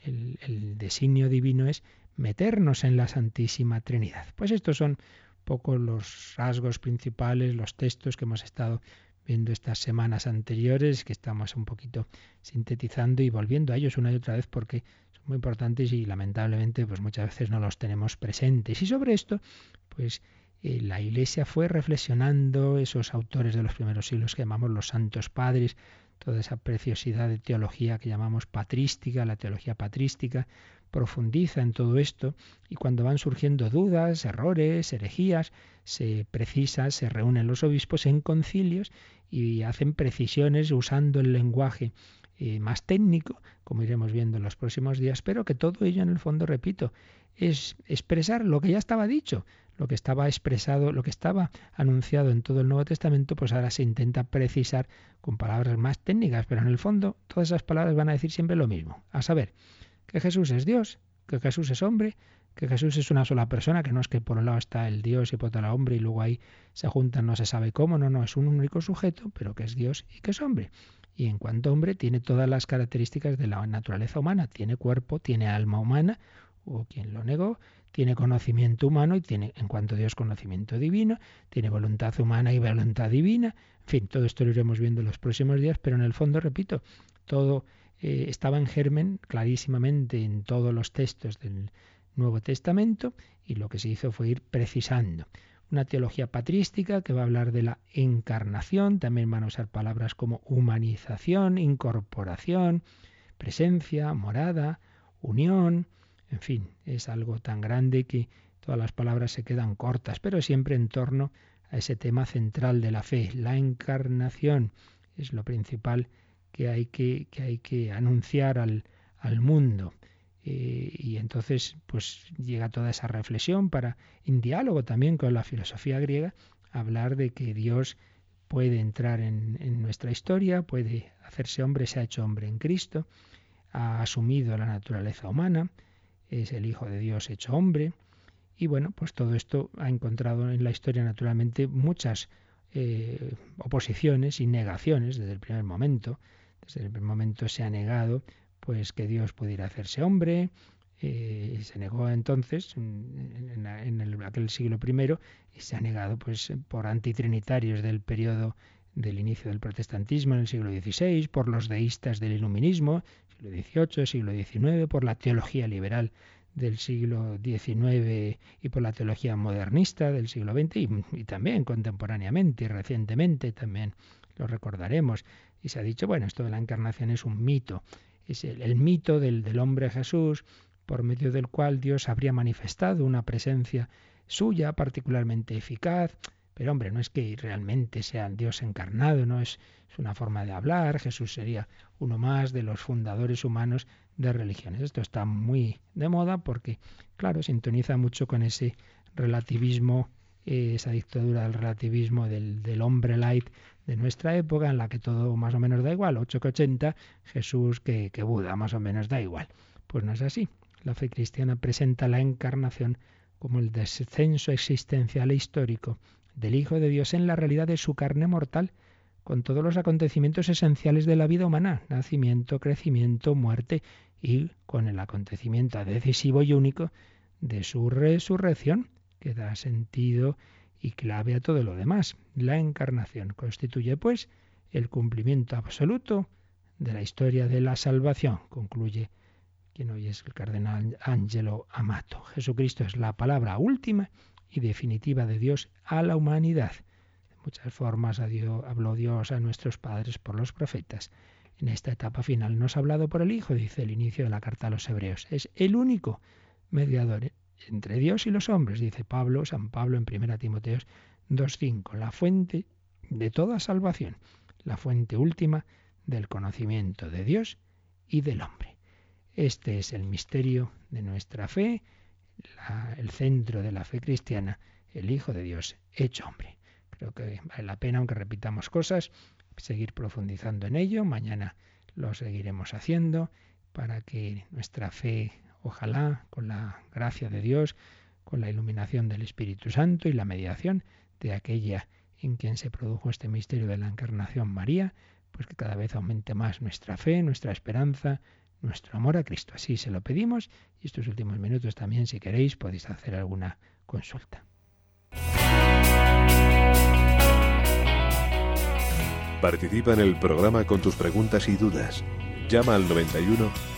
El, el designio divino es meternos en la Santísima Trinidad. Pues estos son poco los rasgos principales, los textos que hemos estado viendo estas semanas anteriores, que estamos un poquito sintetizando y volviendo a ellos una y otra vez porque muy importantes y lamentablemente pues muchas veces no los tenemos presentes. Y sobre esto, pues eh, la Iglesia fue reflexionando, esos autores de los primeros siglos que llamamos los santos padres, toda esa preciosidad de teología que llamamos patrística, la teología patrística, profundiza en todo esto y cuando van surgiendo dudas, errores, herejías, se precisa, se reúnen los obispos en concilios y hacen precisiones usando el lenguaje eh, más técnico, como iremos viendo en los próximos días, pero que todo ello en el fondo, repito, es expresar lo que ya estaba dicho, lo que estaba expresado, lo que estaba anunciado en todo el Nuevo Testamento, pues ahora se intenta precisar con palabras más técnicas, pero en el fondo todas esas palabras van a decir siempre lo mismo, a saber, que Jesús es Dios, que Jesús es hombre, que Jesús es una sola persona, que no es que por un lado está el Dios y por otro el hombre y luego ahí se juntan, no se sabe cómo, no, no, es un único sujeto, pero que es Dios y que es hombre. Y en cuanto hombre tiene todas las características de la naturaleza humana, tiene cuerpo, tiene alma humana, o quien lo negó, tiene conocimiento humano y tiene, en cuanto Dios, conocimiento divino, tiene voluntad humana y voluntad divina. En fin, todo esto lo iremos viendo en los próximos días, pero en el fondo, repito, todo eh, estaba en germen clarísimamente en todos los textos del Nuevo Testamento y lo que se hizo fue ir precisando. Una teología patrística que va a hablar de la encarnación, también van a usar palabras como humanización, incorporación, presencia, morada, unión, en fin, es algo tan grande que todas las palabras se quedan cortas, pero siempre en torno a ese tema central de la fe, la encarnación. Es lo principal que hay que, que, hay que anunciar al, al mundo. Eh, y entonces, pues llega toda esa reflexión para, en diálogo también con la filosofía griega, hablar de que Dios puede entrar en, nuestra historia, puede hacerse hombre, se ha hecho hombre en Cristo, ha asumido la naturaleza humana, es el Hijo de Dios hecho hombre, y bueno, pues todo esto ha encontrado en la historia naturalmente muchas eh, oposiciones y negaciones desde el primer momento. Desde el primer momento se ha negado pues que Dios pudiera hacerse hombre. Eh, se negó entonces en, en, aquel siglo I y se ha negado pues por antitrinitarios del periodo del inicio del protestantismo en el siglo XVI, por los deístas del iluminismo, siglo XVIII, siglo XIX, por la teología liberal del siglo XIX y por la teología modernista del siglo XX y, y, también contemporáneamente y recientemente también lo recordaremos. Y se ha dicho, bueno, esto de la encarnación es un mito, es el, mito del, del hombre Jesús por medio del cual Dios habría manifestado una presencia suya particularmente eficaz. Pero hombre, no es que realmente sea Dios encarnado, no es, es, una forma de hablar. Jesús sería uno más de los fundadores humanos de religiones. Esto está muy de moda porque, claro, sintoniza mucho con ese relativismo, esa dictadura del relativismo del, del, hombre light de nuestra época, en la que todo más o menos da igual, 8 que 80, Jesús que, que Buda, más o menos da igual. Pues no es así. La fe cristiana presenta la encarnación como el descenso existencial e histórico del Hijo de Dios en la realidad de su carne mortal, con todos los acontecimientos esenciales de la vida humana, nacimiento, crecimiento, muerte, y con el acontecimiento decisivo y único de su resurrección, que da sentido y clave a todo lo demás. La encarnación constituye, pues, el cumplimiento absoluto de la historia de la salvación, concluye quien hoy es el cardenal Angelo Amato. Jesucristo es la palabra última y definitiva de Dios a la humanidad. De muchas formas habló Dios a nuestros padres por los profetas. En esta etapa final nos ha hablado por el Hijo, dice el inicio de la carta a los Hebreos. Es el único mediador entre Dios y los hombres, dice Pablo, San Pablo en 1 Timoteo 2.5, la fuente de toda salvación, la fuente última del conocimiento de Dios y del hombre. Este es el misterio de nuestra fe, el centro de la fe cristiana, el Hijo de Dios hecho hombre. Creo que vale la pena, aunque repitamos cosas, seguir profundizando en ello. Mañana lo seguiremos haciendo para que nuestra fe, ojalá, con la gracia de Dios, con la iluminación del Espíritu Santo y la mediación de aquella en quien se produjo este misterio de la encarnación María, pues que cada vez aumente más nuestra fe, nuestra esperanza, nuestro amor a Cristo. Así se lo pedimos y estos últimos minutos también, si queréis, podéis hacer alguna consulta. Participa en el programa con tus preguntas y dudas. Llama al 91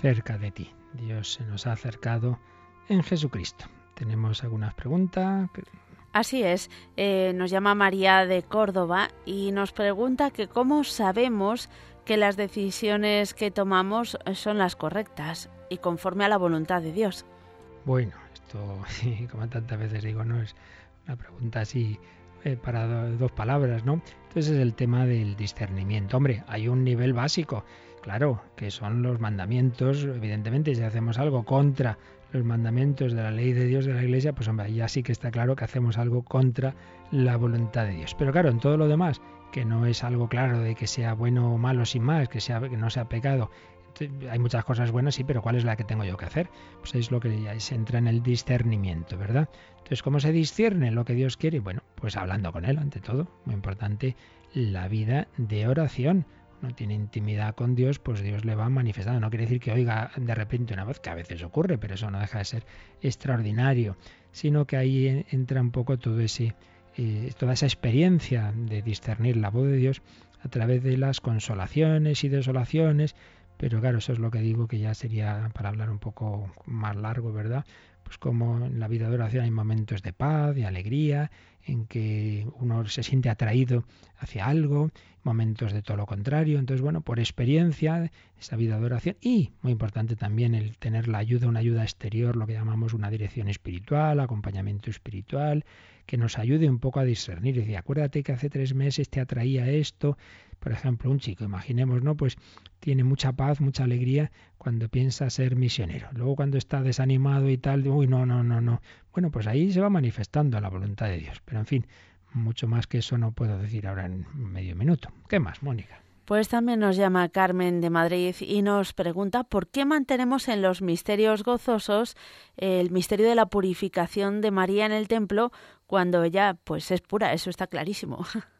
cerca de ti. Dios se nos ha acercado en Jesucristo. ¿Tenemos algunas preguntas? Así es, eh, nos llama María de Córdoba y nos pregunta que cómo sabemos que las decisiones que tomamos son las correctas y conforme a la voluntad de Dios. Bueno, esto, como tantas veces digo, no es una pregunta así eh, para dos palabras, ¿no? Entonces es el tema del discernimiento. Hombre, hay un nivel básico, claro, que son los mandamientos. Evidentemente, si hacemos algo contra los mandamientos de la ley de Dios de la Iglesia, pues ya sí que está claro que hacemos algo contra la voluntad de Dios. Pero claro, en todo lo demás, que no es algo claro de que sea bueno o malo sin más, que, sea, que no sea pecado, hay muchas cosas buenas, sí, pero ¿cuál es la que tengo yo que hacer? Pues es lo que ya se entra en el discernimiento, ¿verdad? Entonces, ¿cómo se discierne lo que Dios quiere? Bueno, pues hablando con Él, ante todo. Muy importante, la vida de oración. No tiene intimidad con Dios, pues Dios le va manifestando. No quiere decir que oiga de repente una voz, que a veces ocurre, pero eso no deja de ser extraordinario, sino que ahí entra un poco todo ese, eh, toda esa experiencia de discernir la voz de Dios a través de las consolaciones y desolaciones pero claro, eso es lo que digo que ya sería para hablar un poco más largo, ¿verdad? Pues como en la vida de oración hay momentos de paz, de alegría, en que uno se siente atraído hacia algo, momentos de todo lo contrario. Entonces, bueno, por experiencia, esa vida de oración y, muy importante también, el tener la ayuda, una ayuda exterior, lo que llamamos una dirección espiritual, acompañamiento espiritual, que nos ayude un poco a discernir. Y decir, acuérdate que hace tres meses te atraía esto, por ejemplo, un chico, imaginemos, ¿no? Pues tiene mucha paz, mucha alegría cuando piensa ser misionero. Luego cuando está desanimado y tal, uy, no, no, no, no. Bueno, pues ahí se va manifestando la voluntad de Dios. Pero en fin, mucho más que eso no puedo decir ahora en medio minuto. ¿Qué más, Mónica? Pues también nos llama Carmen de Madrid y nos pregunta por qué mantenemos en los misterios gozosos el misterio de la purificación de María en el templo cuando ella pues es pura, eso está clarísimo.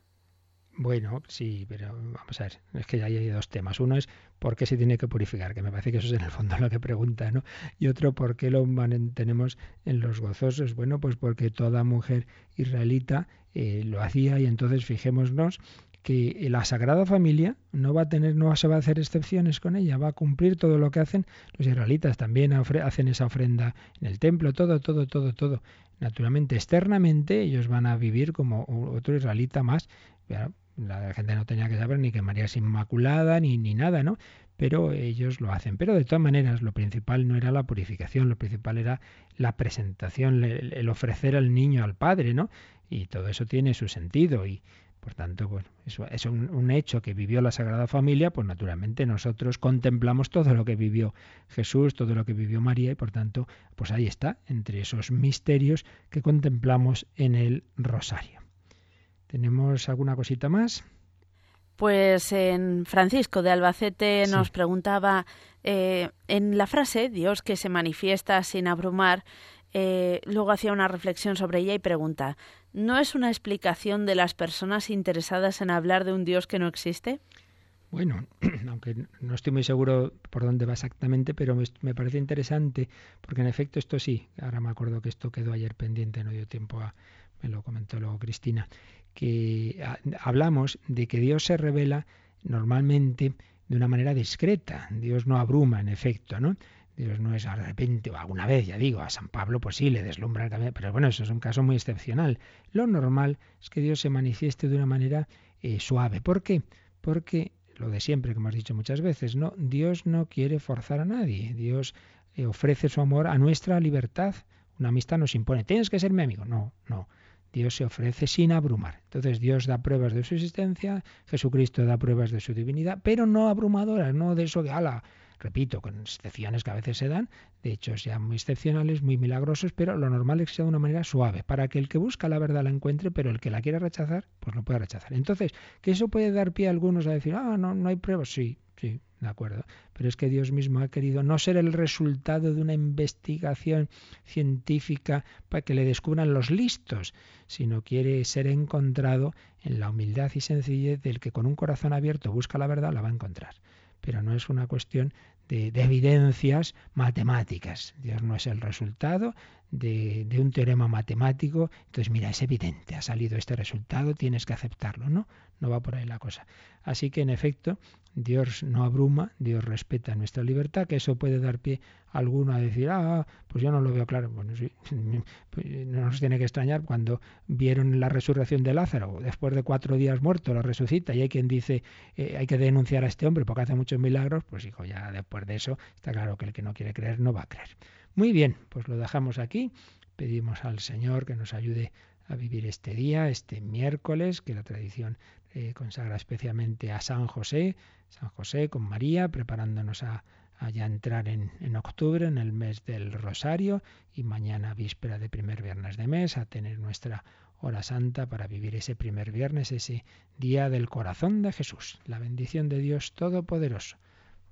Bueno, sí, pero vamos a ver, es que ya hay dos temas. Uno es por qué se tiene que purificar, que me parece que eso es en el fondo lo que pregunta, ¿no? Y otro, por qué lo mantenemos en los gozosos. Bueno, pues porque toda mujer israelita eh, lo hacía y entonces fijémonos que la Sagrada Familia no va a tener, no se va a hacer excepciones con ella, va a cumplir todo lo que hacen los israelitas, también hacen esa ofrenda en el templo, todo, todo, todo, todo. Naturalmente, externamente, ellos van a vivir como otro israelita más, la gente no tenía que saber ni que María es inmaculada ni, ni nada, ¿no? Pero ellos lo hacen. Pero de todas maneras, lo principal no era la purificación, lo principal era la presentación, el, ofrecer al niño al Padre, ¿no? Y todo eso tiene su sentido y, por tanto, bueno, eso es un, un, hecho que vivió la Sagrada Familia, pues naturalmente nosotros contemplamos todo lo que vivió Jesús, todo lo que vivió María, y por tanto, pues ahí está, entre esos misterios que contemplamos en el rosario. ¿Tenemos alguna cosita más? Pues en Francisco de Albacete nos preguntaba eh, en la frase Dios que se manifiesta sin abrumar, eh, luego hacía una reflexión sobre ella y pregunta, ¿no es una explicación de las personas interesadas en hablar de un Dios que no existe? Bueno, aunque no estoy muy seguro por dónde va exactamente, pero me, parece interesante, porque en efecto esto sí, ahora me acuerdo que esto quedó ayer pendiente, no dio tiempo a, me lo comentó luego Cristina, que hablamos de que Dios se revela normalmente de una manera discreta. Dios no abruma, en efecto, ¿no? Dios no es de repente o alguna vez, ya digo, a San Pablo pues sí le deslumbra el camino, pero bueno, eso es un caso muy excepcional. Lo normal es que Dios se manifieste de una manera eh, suave. ¿Por qué? Porque lo de siempre, como hemos dicho muchas veces, ¿no? Dios no quiere forzar a nadie. Dios eh, ofrece su amor a nuestra libertad. Una amistad nos impone, tienes que ser mi amigo. No, no. Dios se ofrece sin abrumar. Entonces Dios da pruebas de su existencia, Jesucristo da pruebas de su divinidad, pero no abrumadoras, no de eso que, ala, repito, con excepciones que a veces se dan, de hecho sean muy excepcionales, muy milagrosos, pero lo normal es que sea de una manera suave, para que el que busca la verdad la encuentre, pero el que la quiera rechazar, pues lo pueda rechazar. Entonces, que eso puede dar pie a algunos a decir, ah, no, no hay pruebas, sí, sí, de acuerdo. Pero es que Dios mismo ha querido no ser el resultado de una investigación científica para que le descubran los listos, sino quiere ser encontrado en la humildad y sencillez del que con un corazón abierto busca la verdad, la va a encontrar. Pero no es una cuestión de, evidencias matemáticas. Dios no es el resultado de, de, un teorema matemático. Entonces, mira, es evidente, ha salido este resultado, tienes que aceptarlo, ¿no? No va por ahí la cosa. Así que, en efecto, Dios no abruma, Dios respeta nuestra libertad, que eso puede dar pie a alguno a decir, ah, pues yo no lo veo claro. Bueno, pues no nos tiene que extrañar cuando vieron la resurrección de Lázaro, después de cuatro días muerto, lo resucita, y hay quien dice, eh, hay que denunciar a este hombre porque hace muchos milagros, pues hijo, ya después de eso está claro que el que no quiere creer no va a creer. Muy bien, pues lo dejamos aquí. Pedimos al Señor que nos ayude a vivir este día, este miércoles, que la tradición eh, consagra especialmente a San José, San José con María, preparándonos a, ya entrar en, en, octubre, en el mes del Rosario, y mañana, víspera de primer viernes de mes, a tener nuestra hora santa para vivir ese primer viernes, ese día del corazón de Jesús. La bendición de Dios Todopoderoso.